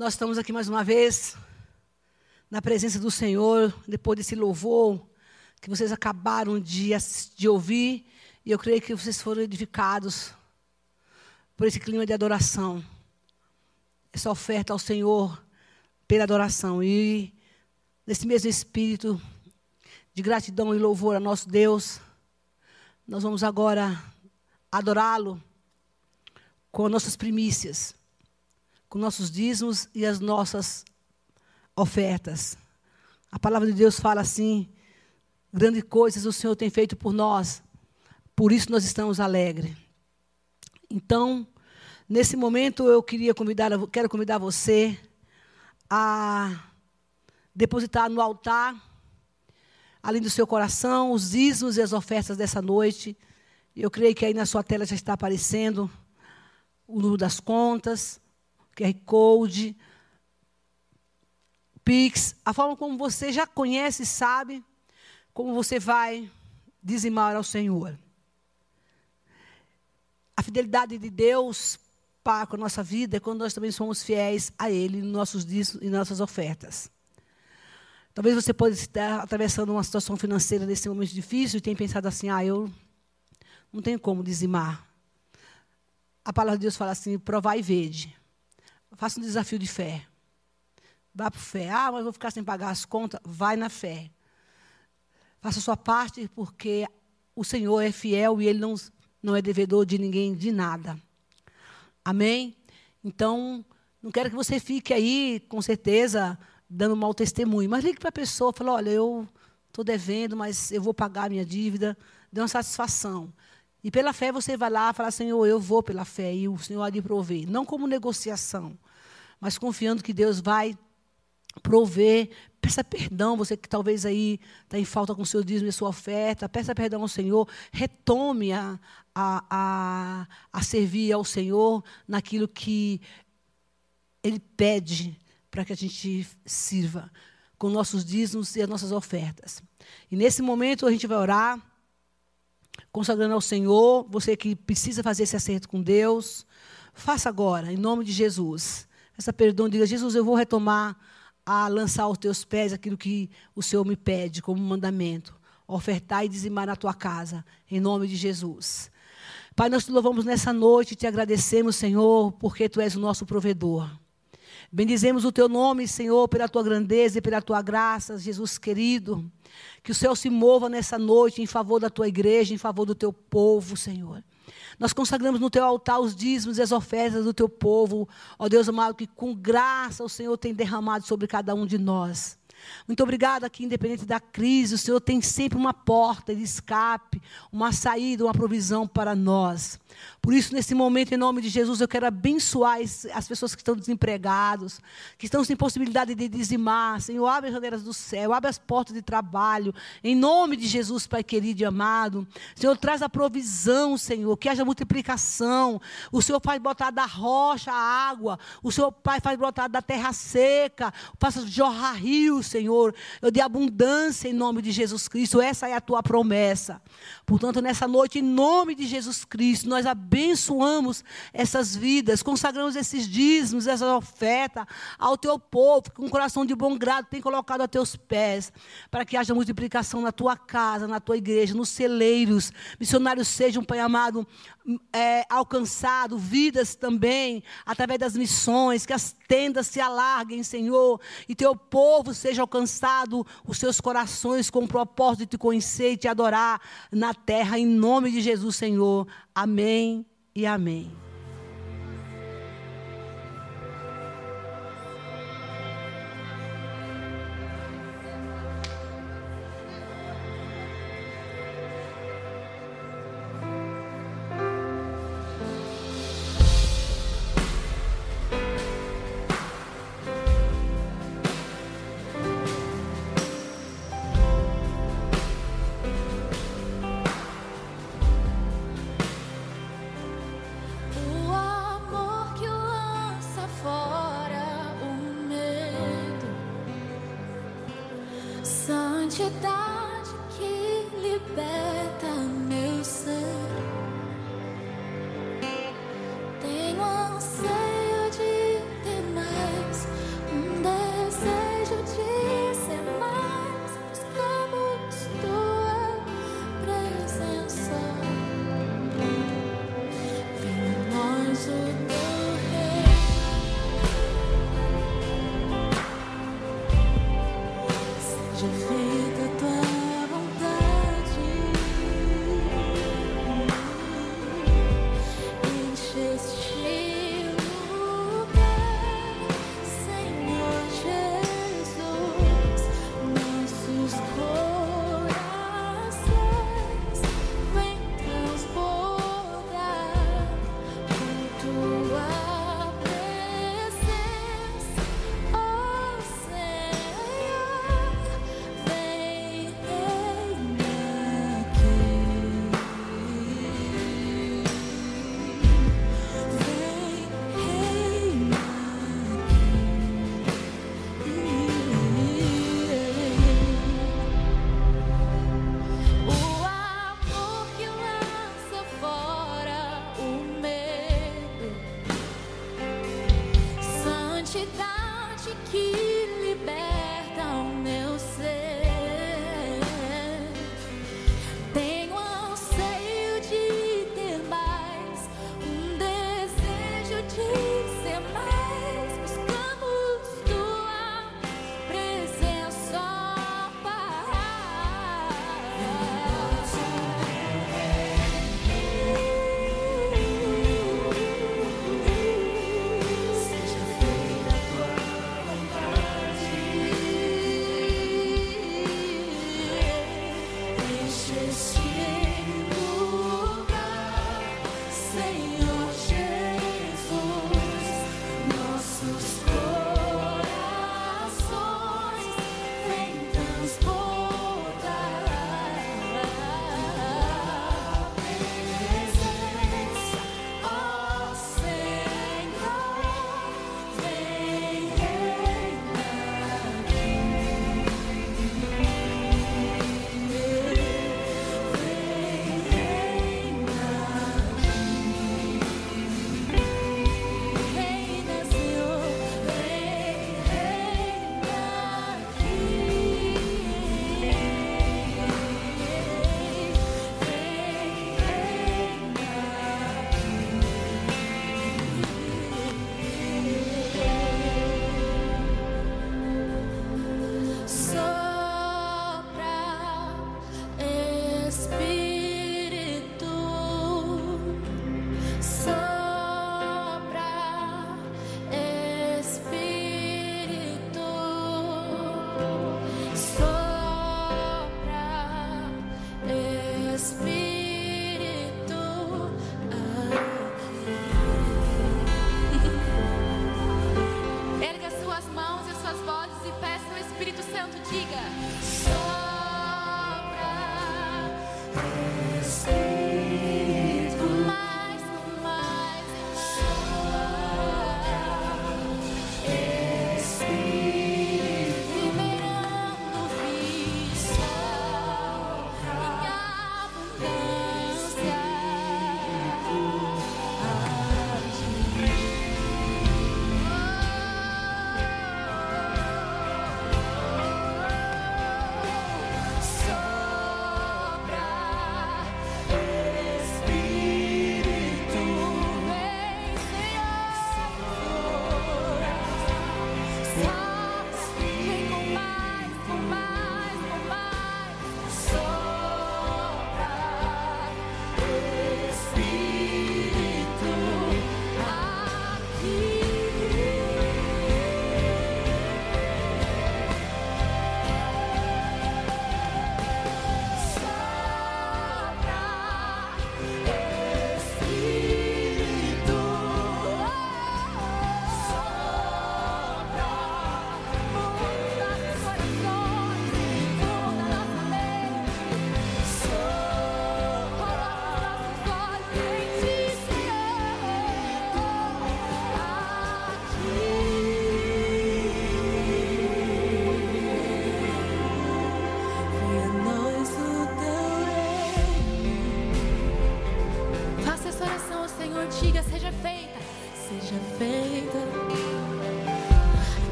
Nós estamos aqui mais uma vez, na presença do Senhor, depois desse louvor que vocês acabaram de, de ouvir, e eu creio que vocês foram edificados por esse clima de adoração. Essa oferta ao Senhor pela adoração. E nesse mesmo espírito de gratidão e louvor a nosso Deus, nós vamos agora adorá-lo com nossas primícias com nossos dízimos e as nossas ofertas. A palavra de Deus fala assim: grandes coisas o Senhor tem feito por nós, por isso nós estamos alegres. Então, nesse momento eu queria convidar, quero convidar você a depositar no altar, além do seu coração, os dízimos e as ofertas dessa noite. Eu creio que aí na sua tela já está aparecendo o número das contas, QR Code, Pix, a forma como você já conhece e sabe como você vai dizimar ao Senhor. A fidelidade de Deus para com a nossa vida é quando nós também somos fiéis a Ele nos nossos dízimos e nossas ofertas. Talvez você possa estar atravessando uma situação financeira nesse momento difícil e tenha pensado assim: ah, eu não tenho como dizimar. A palavra de Deus fala assim: provai e vede. Faça um desafio de fé. Vá para fé. Ah, mas vou ficar sem pagar as contas. Vai na fé. Faça a sua parte, porque o Senhor é fiel e Ele não, não é devedor de ninguém de nada. Amém? Então, não quero que você fique aí, com certeza, dando mau testemunho. Mas ligue para a pessoa fale, olha, eu estou devendo, mas eu vou pagar a minha dívida. Dê uma satisfação. E pela fé você vai lá e fala, Senhor, eu vou pela fé e o Senhor há de prover. Não como negociação, mas confiando que Deus vai prover. Peça perdão, você que talvez aí está em falta com o seu dízimo e sua oferta. Peça perdão ao Senhor. Retome a, a, a, a servir ao Senhor naquilo que Ele pede para que a gente sirva com nossos dízimos e as nossas ofertas. E nesse momento a gente vai orar consagrando ao Senhor, você que precisa fazer esse acerto com Deus, faça agora, em nome de Jesus. Essa perdão, diga, Jesus, eu vou retomar a lançar aos teus pés aquilo que o Senhor me pede como mandamento. Ofertar e dizimar na tua casa, em nome de Jesus. Pai, nós te louvamos nessa noite te agradecemos, Senhor, porque tu és o nosso provedor. Bendizemos o teu nome, Senhor, pela tua grandeza e pela tua graça, Jesus querido. Que o Senhor se mova nessa noite em favor da tua igreja, em favor do teu povo, Senhor. Nós consagramos no teu altar os dízimos e as ofertas do teu povo, ó Deus amado, que com graça o Senhor tem derramado sobre cada um de nós. Muito obrigada que, independente da crise, o Senhor tem sempre uma porta de escape, uma saída, uma provisão para nós. Por isso, nesse momento, em nome de Jesus, eu quero abençoar as pessoas que estão desempregados, que estão sem possibilidade de dizimar. Senhor, abre as janeiras do céu, abre as portas de trabalho. Em nome de Jesus, Pai querido e amado. Senhor, traz a provisão, Senhor, que haja multiplicação. O Senhor faz botar da rocha a água. O Senhor, Pai, faz brotar da terra seca. Faça jorrar rios, Senhor. Eu de abundância em nome de Jesus Cristo. Essa é a tua promessa. Portanto, nessa noite, em nome de Jesus Cristo, nós abençoamos essas vidas, consagramos esses dízimos, essa oferta ao teu povo, com um coração de bom grado tem colocado a teus pés, para que haja multiplicação na tua casa, na tua igreja, nos celeiros, missionários sejam, Pai amado, é, alcançado, vidas também, através das missões, que as tendas se alarguem, Senhor, e teu povo seja alcançado, os seus corações com o propósito de te conhecer e te adorar na terra, em nome de Jesus, Senhor. Amém e amém. santidade que liberta.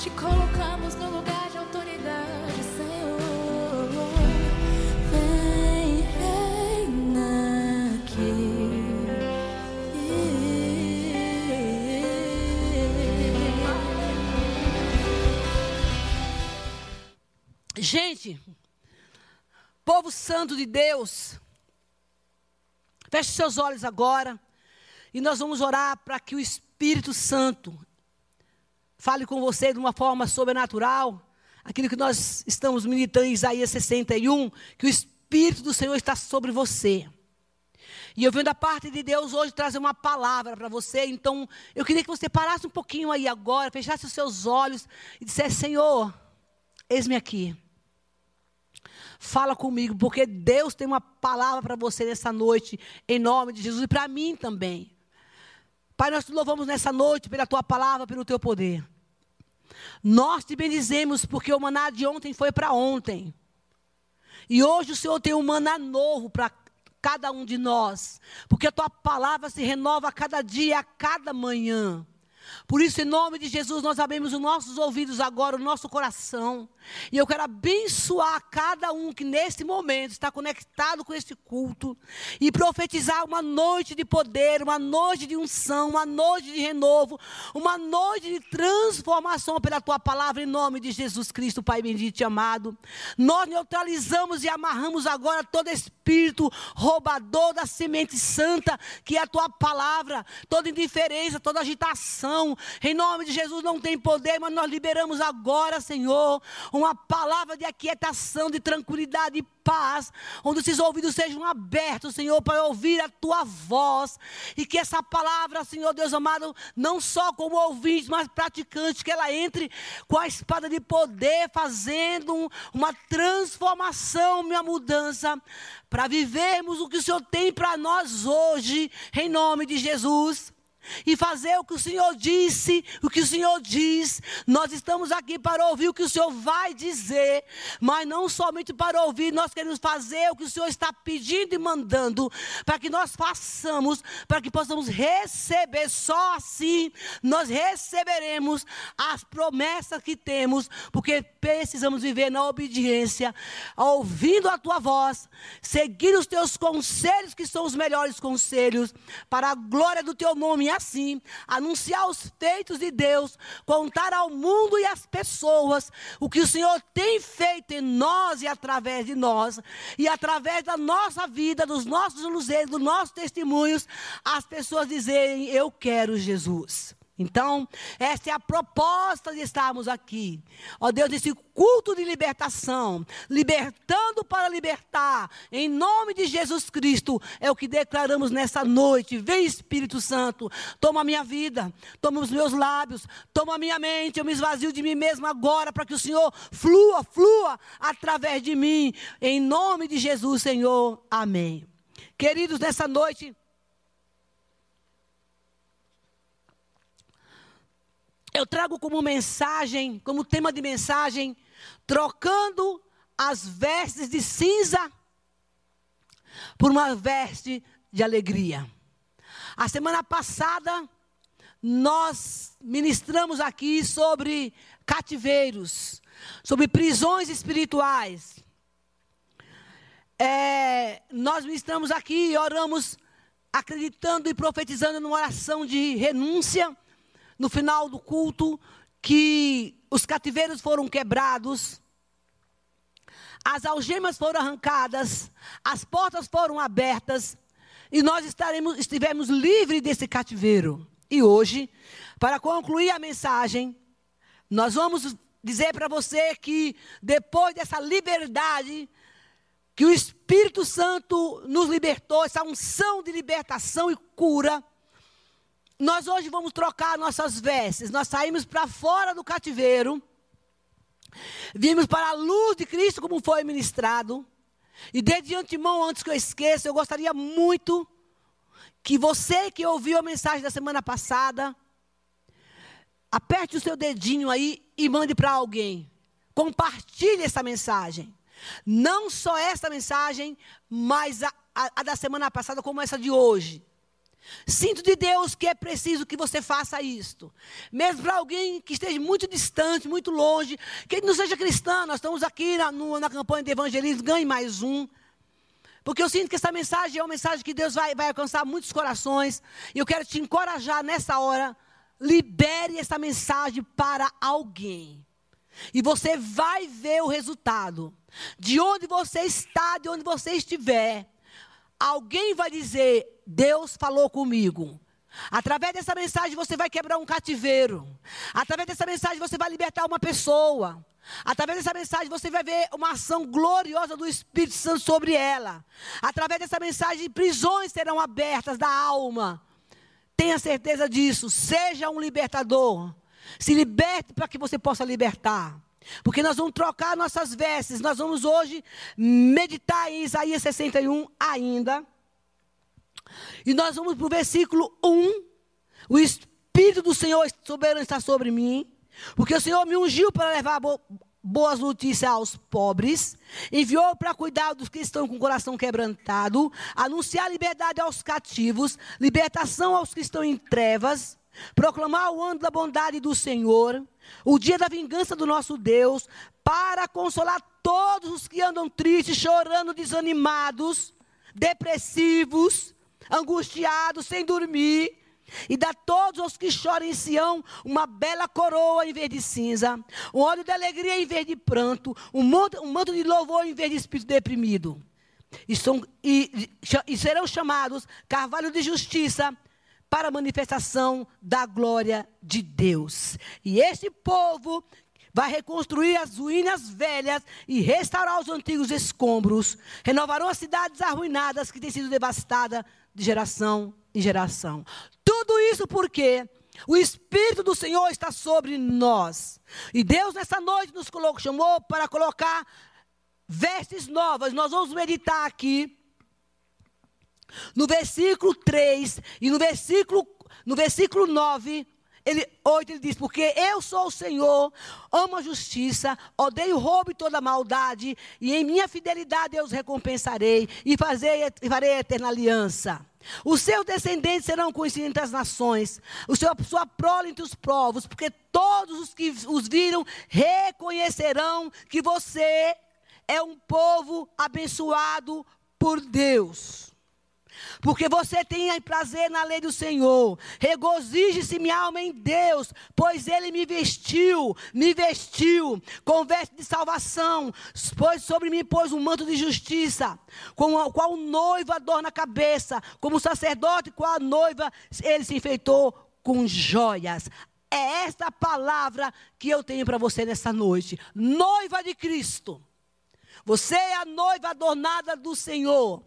Te colocamos no lugar de autoridade, Senhor. Vem, reina aqui. Gente, povo santo de Deus, feche seus olhos agora e nós vamos orar para que o Espírito Santo fale com você de uma forma sobrenatural. Aquilo que nós estamos militando em Isaías 61, que o Espírito do Senhor está sobre você. E eu vendo a parte de Deus hoje trazer uma palavra para você. Então, eu queria que você parasse um pouquinho aí agora, fechasse os seus olhos e dissesse: Senhor, eis-me aqui. Fala comigo, porque Deus tem uma palavra para você nessa noite, em nome de Jesus e para mim também. Pai, nós te louvamos nessa noite pela tua palavra, pelo teu poder. Nós te bendizemos porque o maná de ontem foi para ontem. E hoje o Senhor tem um maná novo para cada um de nós, porque a tua palavra se renova a cada dia, a cada manhã. Por isso, em nome de Jesus, nós abrimos os nossos ouvidos agora, o nosso coração. E eu quero abençoar cada um que neste momento está conectado com este culto. E profetizar uma noite de poder, uma noite de unção, uma noite de renovo, uma noite de transformação pela tua palavra, em nome de Jesus Cristo, Pai bendito e amado. Nós neutralizamos e amarramos agora todo espírito roubador da semente santa, que é a tua palavra, toda indiferença, toda agitação em nome de Jesus não tem poder, mas nós liberamos agora, Senhor, uma palavra de aquietação, de tranquilidade e paz, onde esses ouvidos sejam abertos, Senhor, para ouvir a tua voz. E que essa palavra, Senhor Deus amado, não só como ouvinte, mas praticante, que ela entre com a espada de poder, fazendo uma transformação, minha mudança, para vivermos o que o Senhor tem para nós hoje, em nome de Jesus e fazer o que o Senhor disse, o que o Senhor diz. Nós estamos aqui para ouvir o que o Senhor vai dizer, mas não somente para ouvir, nós queremos fazer o que o Senhor está pedindo e mandando, para que nós façamos, para que possamos receber. Só assim nós receberemos as promessas que temos, porque precisamos viver na obediência, ouvindo a tua voz, seguir os teus conselhos, que são os melhores conselhos, para a glória do teu nome assim, anunciar os feitos de Deus, contar ao mundo e às pessoas o que o Senhor tem feito em nós e através de nós, e através da nossa vida, dos nossos luzeiros, dos nossos testemunhos, as pessoas dizerem: Eu quero Jesus. Então, essa é a proposta de estarmos aqui. Ó Deus, nesse culto de libertação, libertando para libertar, em nome de Jesus Cristo, é o que declaramos nessa noite. Vem Espírito Santo, toma a minha vida, toma os meus lábios, toma a minha mente, eu me esvazio de mim mesmo agora, para que o Senhor flua, flua através de mim, em nome de Jesus, Senhor. Amém. Queridos, nessa noite. Eu trago como mensagem, como tema de mensagem, trocando as vestes de cinza por uma veste de alegria. A semana passada, nós ministramos aqui sobre cativeiros, sobre prisões espirituais. É, nós ministramos aqui e oramos acreditando e profetizando numa oração de renúncia no final do culto que os cativeiros foram quebrados, as algemas foram arrancadas, as portas foram abertas e nós estaremos, estivemos livres desse cativeiro. E hoje, para concluir a mensagem, nós vamos dizer para você que depois dessa liberdade, que o Espírito Santo nos libertou, essa unção de libertação e cura, nós hoje vamos trocar nossas vestes. Nós saímos para fora do cativeiro. Vimos para a luz de Cristo, como foi ministrado. E desde antemão, antes que eu esqueça, eu gostaria muito que você que ouviu a mensagem da semana passada, aperte o seu dedinho aí e mande para alguém. Compartilhe essa mensagem. Não só essa mensagem, mas a, a, a da semana passada, como essa de hoje. Sinto de Deus que é preciso que você faça isto. Mesmo para alguém que esteja muito distante, muito longe, que não seja cristão, nós estamos aqui na, na campanha de evangelismo, ganhe mais um. Porque eu sinto que essa mensagem é uma mensagem que Deus vai, vai alcançar muitos corações. E eu quero te encorajar nessa hora. Libere essa mensagem para alguém. E você vai ver o resultado. De onde você está, de onde você estiver. Alguém vai dizer: Deus falou comigo. Através dessa mensagem você vai quebrar um cativeiro. Através dessa mensagem você vai libertar uma pessoa. Através dessa mensagem você vai ver uma ação gloriosa do Espírito Santo sobre ela. Através dessa mensagem prisões serão abertas da alma. Tenha certeza disso. Seja um libertador. Se liberte para que você possa libertar. Porque nós vamos trocar nossas vestes. Nós vamos hoje meditar em Isaías 61 ainda. E nós vamos para o versículo 1. O Espírito do Senhor soberano está sobre mim. Porque o Senhor me ungiu para levar boas notícias aos pobres, enviou para cuidar dos que estão com o coração quebrantado, anunciar liberdade aos cativos, libertação aos que estão em trevas, proclamar o ano da bondade do Senhor, o dia da vingança do nosso Deus, para consolar todos os que andam tristes, chorando, desanimados, depressivos, angustiados, sem dormir, e dá a todos os que choram em Sião uma bela coroa em vez de cinza, um óleo de alegria em vez de pranto, um manto, um manto de louvor em vez de espírito deprimido. E, são, e, e serão chamados carvalho de justiça para a manifestação da glória de Deus. E este povo vai reconstruir as ruínas velhas e restaurar os antigos escombros. Renovarão as cidades arruinadas que têm sido devastadas de geração em geração. Tudo isso porque o Espírito do Senhor está sobre nós. E Deus, nessa noite, nos colocou, chamou para colocar vestes novas. Nós vamos meditar aqui no versículo 3 e no versículo, no versículo 9 ele, 8 ele diz: Porque eu sou o Senhor, amo a justiça, odeio o roubo e toda maldade, e em minha fidelidade eu os recompensarei e, fazer, e farei eterna aliança. Os seus descendentes serão conhecidos entre as nações, o seu, sua prole entre os povos, porque todos os que os viram reconhecerão que você é um povo abençoado por Deus. Porque você tem prazer na lei do Senhor. Regozije-se minha alma em Deus, pois ele me vestiu, me vestiu com veste de salvação, pois sobre mim pôs um manto de justiça, com o qual o noivo adorna a cabeça, como sacerdote com a noiva, ele se enfeitou com joias. É esta palavra que eu tenho para você nessa noite. Noiva de Cristo. Você é a noiva adornada do Senhor.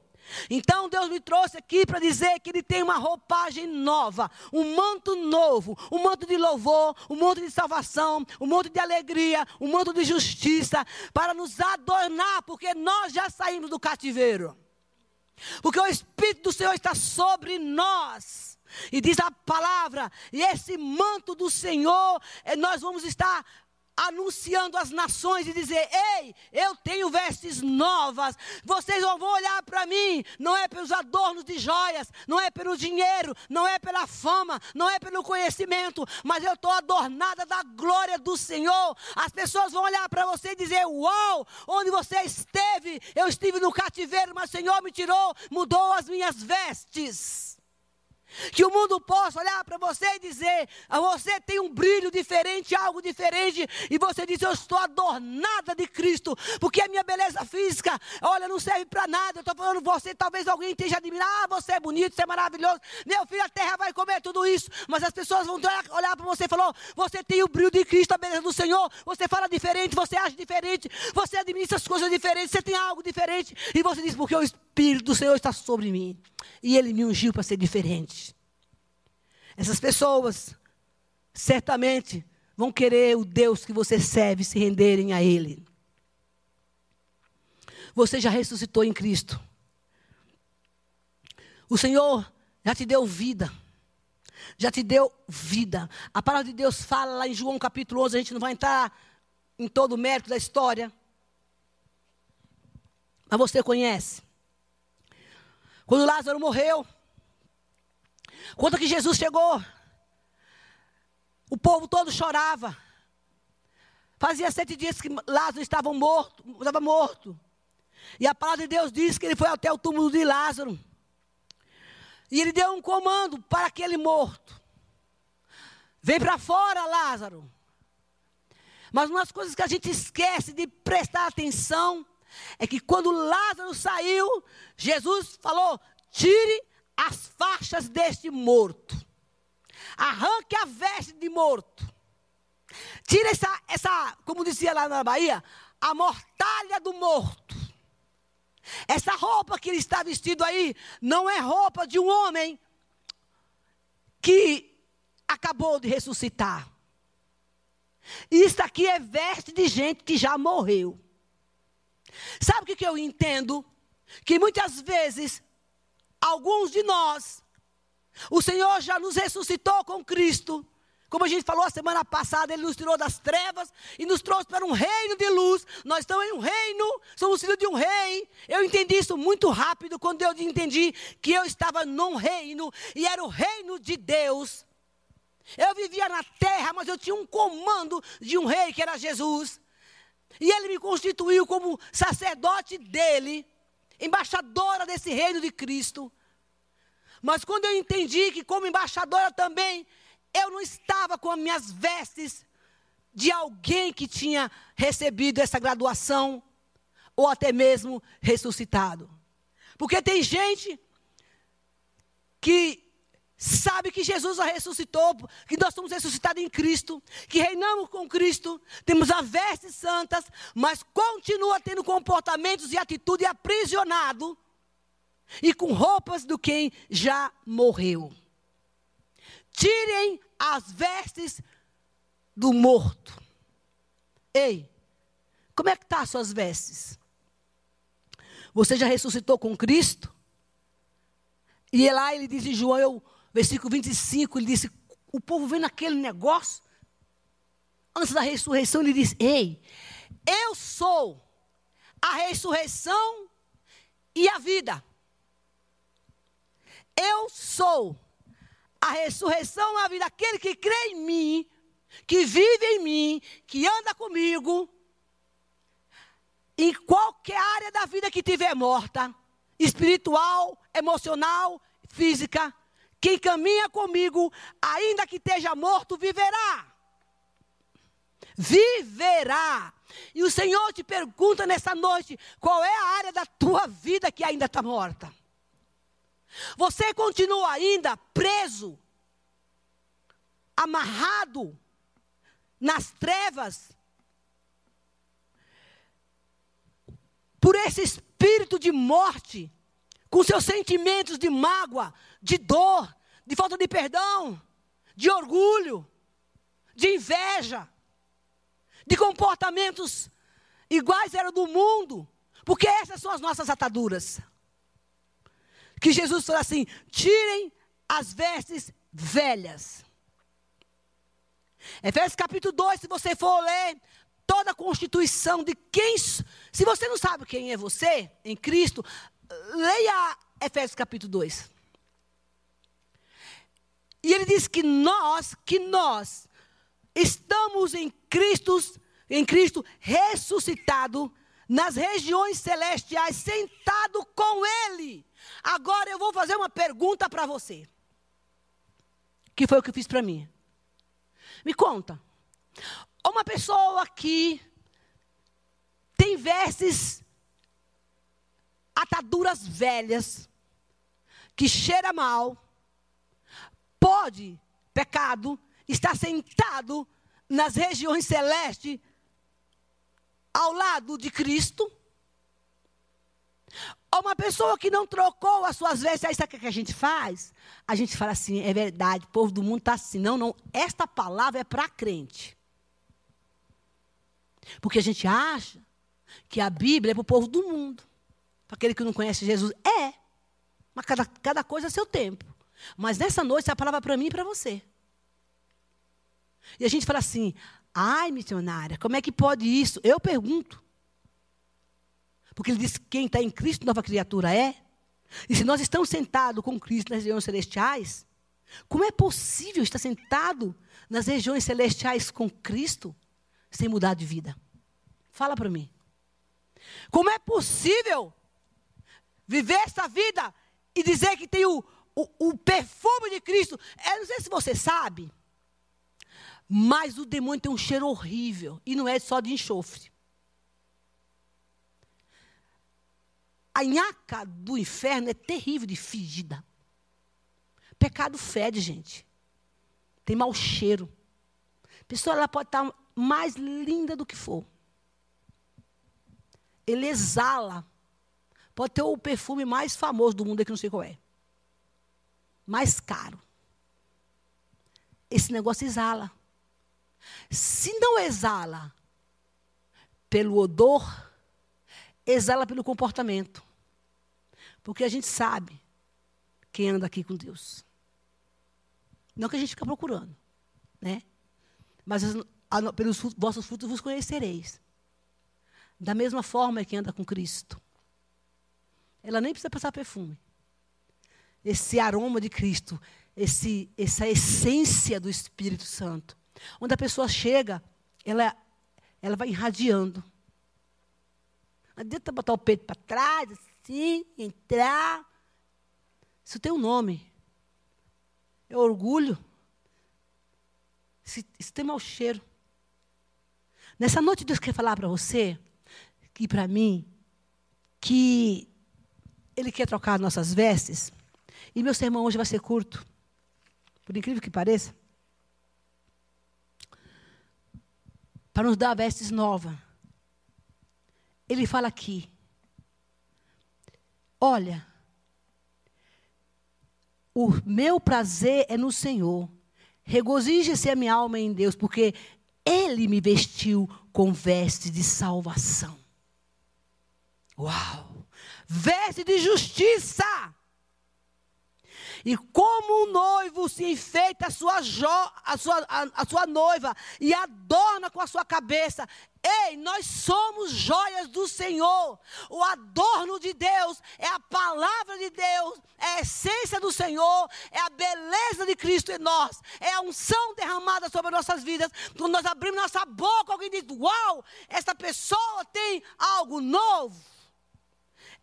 Então Deus me trouxe aqui para dizer que Ele tem uma roupagem nova, um manto novo, um manto de louvor, um manto de salvação, um manto de alegria, um manto de justiça, para nos adornar, porque nós já saímos do cativeiro. Porque o Espírito do Senhor está sobre nós. E diz a palavra, e esse manto do Senhor, eh, nós vamos estar anunciando às nações e dizer: Ei, eu tenho vestes novas. Vocês vão olhar para mim, não é pelos adornos de joias, não é pelo dinheiro, não é pela fama, não é pelo conhecimento, mas eu estou adornada da glória do Senhor. As pessoas vão olhar para você e dizer: Uau, onde você esteve? Eu estive no cativeiro, mas o Senhor me tirou, mudou as minhas vestes. Que o mundo possa olhar para você e dizer: a você tem um brilho diferente, algo diferente, e você diz: Eu estou adornada de Cristo, porque a minha beleza física, olha, não serve para nada. Eu estou falando você, talvez alguém esteja admirando: Ah, você é bonito, você é maravilhoso. Meu filho, a terra vai comer tudo isso, mas as pessoas vão olhar para você e falar: Você tem o brilho de Cristo, a beleza do Senhor, você fala diferente, você age diferente, você administra as coisas diferentes, você tem algo diferente, e você diz: Porque o Espírito do Senhor está sobre mim, e Ele me ungiu para ser diferente. Essas pessoas certamente vão querer o Deus que você serve se renderem a Ele. Você já ressuscitou em Cristo. O Senhor já te deu vida. Já te deu vida. A palavra de Deus fala lá em João capítulo 11, a gente não vai entrar em todo o mérito da história. Mas você conhece. Quando Lázaro morreu, quando que Jesus chegou, o povo todo chorava. Fazia sete dias que Lázaro estava morto, estava morto. E a palavra de Deus diz que ele foi até o túmulo de Lázaro. E ele deu um comando para aquele morto. Vem para fora, Lázaro. Mas uma das coisas que a gente esquece de prestar atenção é que quando Lázaro saiu, Jesus falou: tire as faixas deste morto. arranque a veste de morto. Tira essa, essa, como dizia lá na Bahia, a mortalha do morto. Essa roupa que ele está vestido aí não é roupa de um homem que acabou de ressuscitar. Isso aqui é veste de gente que já morreu. Sabe o que, eu entendo? Que muitas vezes, alguns de nós, o Senhor já nos ressuscitou com Cristo. Como a gente falou a semana passada, Ele nos tirou das trevas e nos trouxe para um reino de luz. Nós estamos em um reino, somos filhos de um rei. Eu entendi isso muito rápido quando eu entendi que eu estava num reino e era o reino de Deus. Eu vivia na terra, mas eu tinha um comando de um rei que era Jesus. E ele me constituiu como sacerdote dele, embaixadora desse reino de Cristo. Mas quando eu entendi que, como embaixadora também, eu não estava com as minhas vestes de alguém que tinha recebido essa graduação, ou até mesmo ressuscitado. Porque tem gente que sabe que Jesus a ressuscitou, que nós somos ressuscitados em Cristo, que reinamos com Cristo, temos as vestes santas, mas continua tendo comportamentos e atitude aprisionado e com roupas do quem já morreu. Tirem as vestes do morto. Ei, como é que tá as suas vestes? Você já ressuscitou com Cristo? E lá ele diz em João, eu versículo 25, ele disse: o povo vendo aquele negócio, antes da ressurreição, ele disse: Ei, eu sou a ressurreição e a vida. Eu sou a ressurreição e a vida. Aquele que crê em mim, que vive em mim, que anda comigo, em qualquer área da vida que tiver morta, espiritual, emocional, física, quem caminha comigo, ainda que esteja morto, viverá. Viverá. E o Senhor te pergunta nessa noite: qual é a área da tua vida que ainda está morta? Você continua ainda preso, amarrado nas trevas, por esse espírito de morte, com seus sentimentos de mágoa, de dor, de falta de perdão, de orgulho, de inveja, de comportamentos iguais eram do mundo, porque essas são as nossas ataduras. Que Jesus falou assim: tirem as vestes velhas. Efésios capítulo 2, se você for ler toda a constituição de quem. Se você não sabe quem é você em Cristo, leia Efésios capítulo 2. E ele diz que nós, que nós estamos em Cristo, em Cristo ressuscitado nas regiões celestiais, sentado com ele. Agora eu vou fazer uma pergunta para você. Que foi o que eu fiz para mim. Me conta. Uma pessoa que tem vestes ataduras velhas, que cheira mal, pode, pecado, estar sentado nas regiões celestes ao lado de Cristo? Ou uma pessoa que não trocou as suas vestes, aí sabe o que a gente faz? A gente fala assim, é verdade, o povo do mundo está assim. Não, não, esta palavra é para crente. Porque a gente acha que a Bíblia é para o povo do mundo. Para aquele que não conhece Jesus, é. Mas cada, cada coisa é seu tempo. Mas nessa noite, a palavra é para mim e para você. E a gente fala assim: ai, missionária, como é que pode isso? Eu pergunto. Porque ele diz que quem está em Cristo, nova criatura é. E se nós estamos sentados com Cristo nas regiões celestiais, como é possível estar sentado nas regiões celestiais com Cristo sem mudar de vida? Fala para mim. Como é possível viver essa vida e dizer que tem o, o, perfume de Cristo. Eu não sei se você sabe, mas o demônio tem um cheiro horrível. E não é só de enxofre. A nhaca do inferno é terrível de fedida. Pecado fede, gente. tem mau cheiro. A pessoa ela pode estar mais linda do que for. Ele exala. Pode ter o perfume mais famoso do mundo, que não sei qual é. Mais caro. Esse negócio exala. Se não exala pelo odor, exala pelo comportamento. Porque a gente sabe quem anda aqui com Deus. Não que a gente fica procurando, né? Mas pelos vossos frutos vos conhecereis. Da mesma forma é que anda com Cristo. Ela nem precisa passar perfume. Esse aroma de Cristo, esse, essa essência do Espírito Santo. Onde a pessoa chega, ela, ela vai irradiando. Não adianta botar o peito para trás, assim, entrar. Isso tem um nome. É orgulho. Isso, isso tem mau cheiro. Nessa noite, Deus quer falar para você, que para mim, que Ele quer trocar nossas vestes. E meu sermão hoje vai ser curto. Por incrível que pareça. Para nos dar vestes novas. Ele fala aqui. Olha, o meu prazer é no Senhor. Regozije-se a minha alma em Deus, porque Ele me vestiu com veste de salvação. Uau! Veste de justiça. E como um noivo se enfeita a sua, jo, a, sua, a, a sua noiva e adorna com a sua cabeça, Ei, nós somos joias do Senhor. O adorno de Deus é a palavra de Deus, é a essência do Senhor, é a beleza de Cristo em nós, é a unção derramada sobre nossas vidas. Quando nós abrimos nossa boca, alguém diz: Uau, essa pessoa tem algo novo.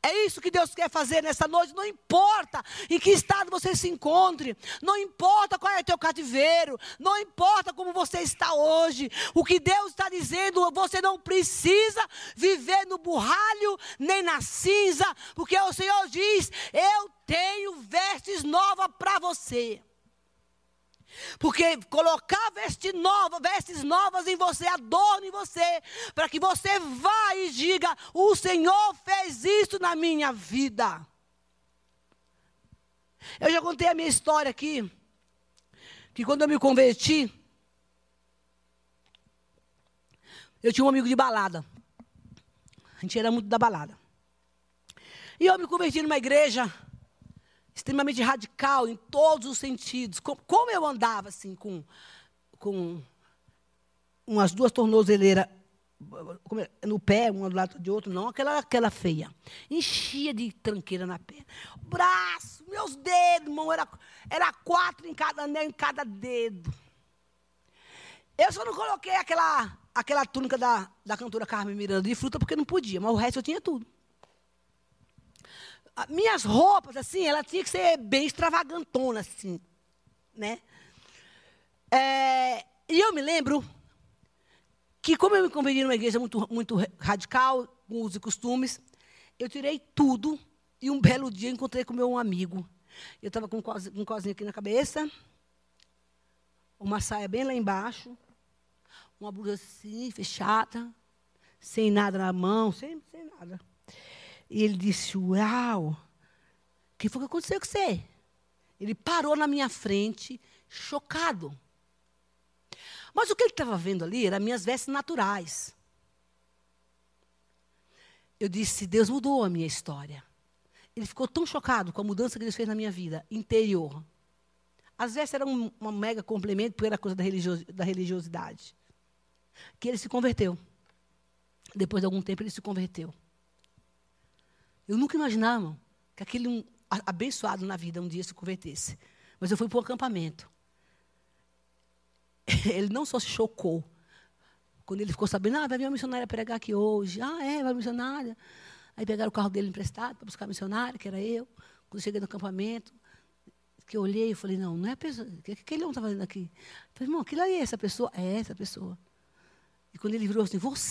É isso que Deus quer fazer nessa noite. Não importa em que estado você se encontre, não importa qual é o teu cativeiro, não importa como você está hoje. O que Deus está dizendo, você não precisa viver no burralho nem na cinza, porque o Senhor diz: Eu tenho vestes novas para você. Porque colocar vestes novas, vestes novas em você, adorno em você, para que você vá e diga: o Senhor fez isso na minha vida. Eu já contei a minha história aqui, que quando eu me converti, eu tinha um amigo de balada. A gente era muito da balada. E eu me converti numa igreja extremamente radical em todos os sentidos. Como, como eu andava assim com, com umas duas tornozeleiras é, no pé, uma do lado de outro, não aquela, aquela feia. Enchia de tranqueira na perna. Braço, meus dedos, irmão, era, era quatro em cada anel, em cada dedo. Eu só não coloquei aquela, aquela túnica da, da cantora Carmen Miranda de fruta porque não podia, mas o resto eu tinha tudo minhas roupas, assim, ela tinha que ser bem extravagantona, assim, né? É, e eu me lembro que, como eu me converti numa igreja muito, muito radical, com e costumes, eu tirei tudo e um belo dia encontrei com meu amigo. Eu estava com um cozinho aqui na cabeça, uma saia bem lá embaixo, uma blusa assim, fechada, sem nada na mão, sem, sem nada. E ele disse: Uau, o que foi que aconteceu com você? Ele parou na minha frente, chocado. Mas o que ele estava vendo ali eram minhas vestes naturais. Eu disse: Deus mudou a minha história. Ele ficou tão chocado com a mudança que Deus fez na minha vida interior. As vestes eram um, um mega complemento, porque era coisa da, da religiosidade. Que ele se converteu. Depois de algum tempo, ele se converteu. Eu nunca imaginava que aquele um, abençoado na vida um dia se convertesse. Mas eu fui para o acampamento. Ele não só se chocou. Quando ele ficou sabendo, ah, vai vir uma missionária pregar aqui hoje. Ah, é, vai missionária. Aí pegaram o carro dele emprestado para buscar a missionária, que era eu. Quando eu cheguei no acampamento, que eu olhei e falei, não, não é a pessoa. O que aquele homem está fazendo aqui? Eu falei, irmão, aquilo aí é essa pessoa? É essa pessoa. E quando ele virou assim, você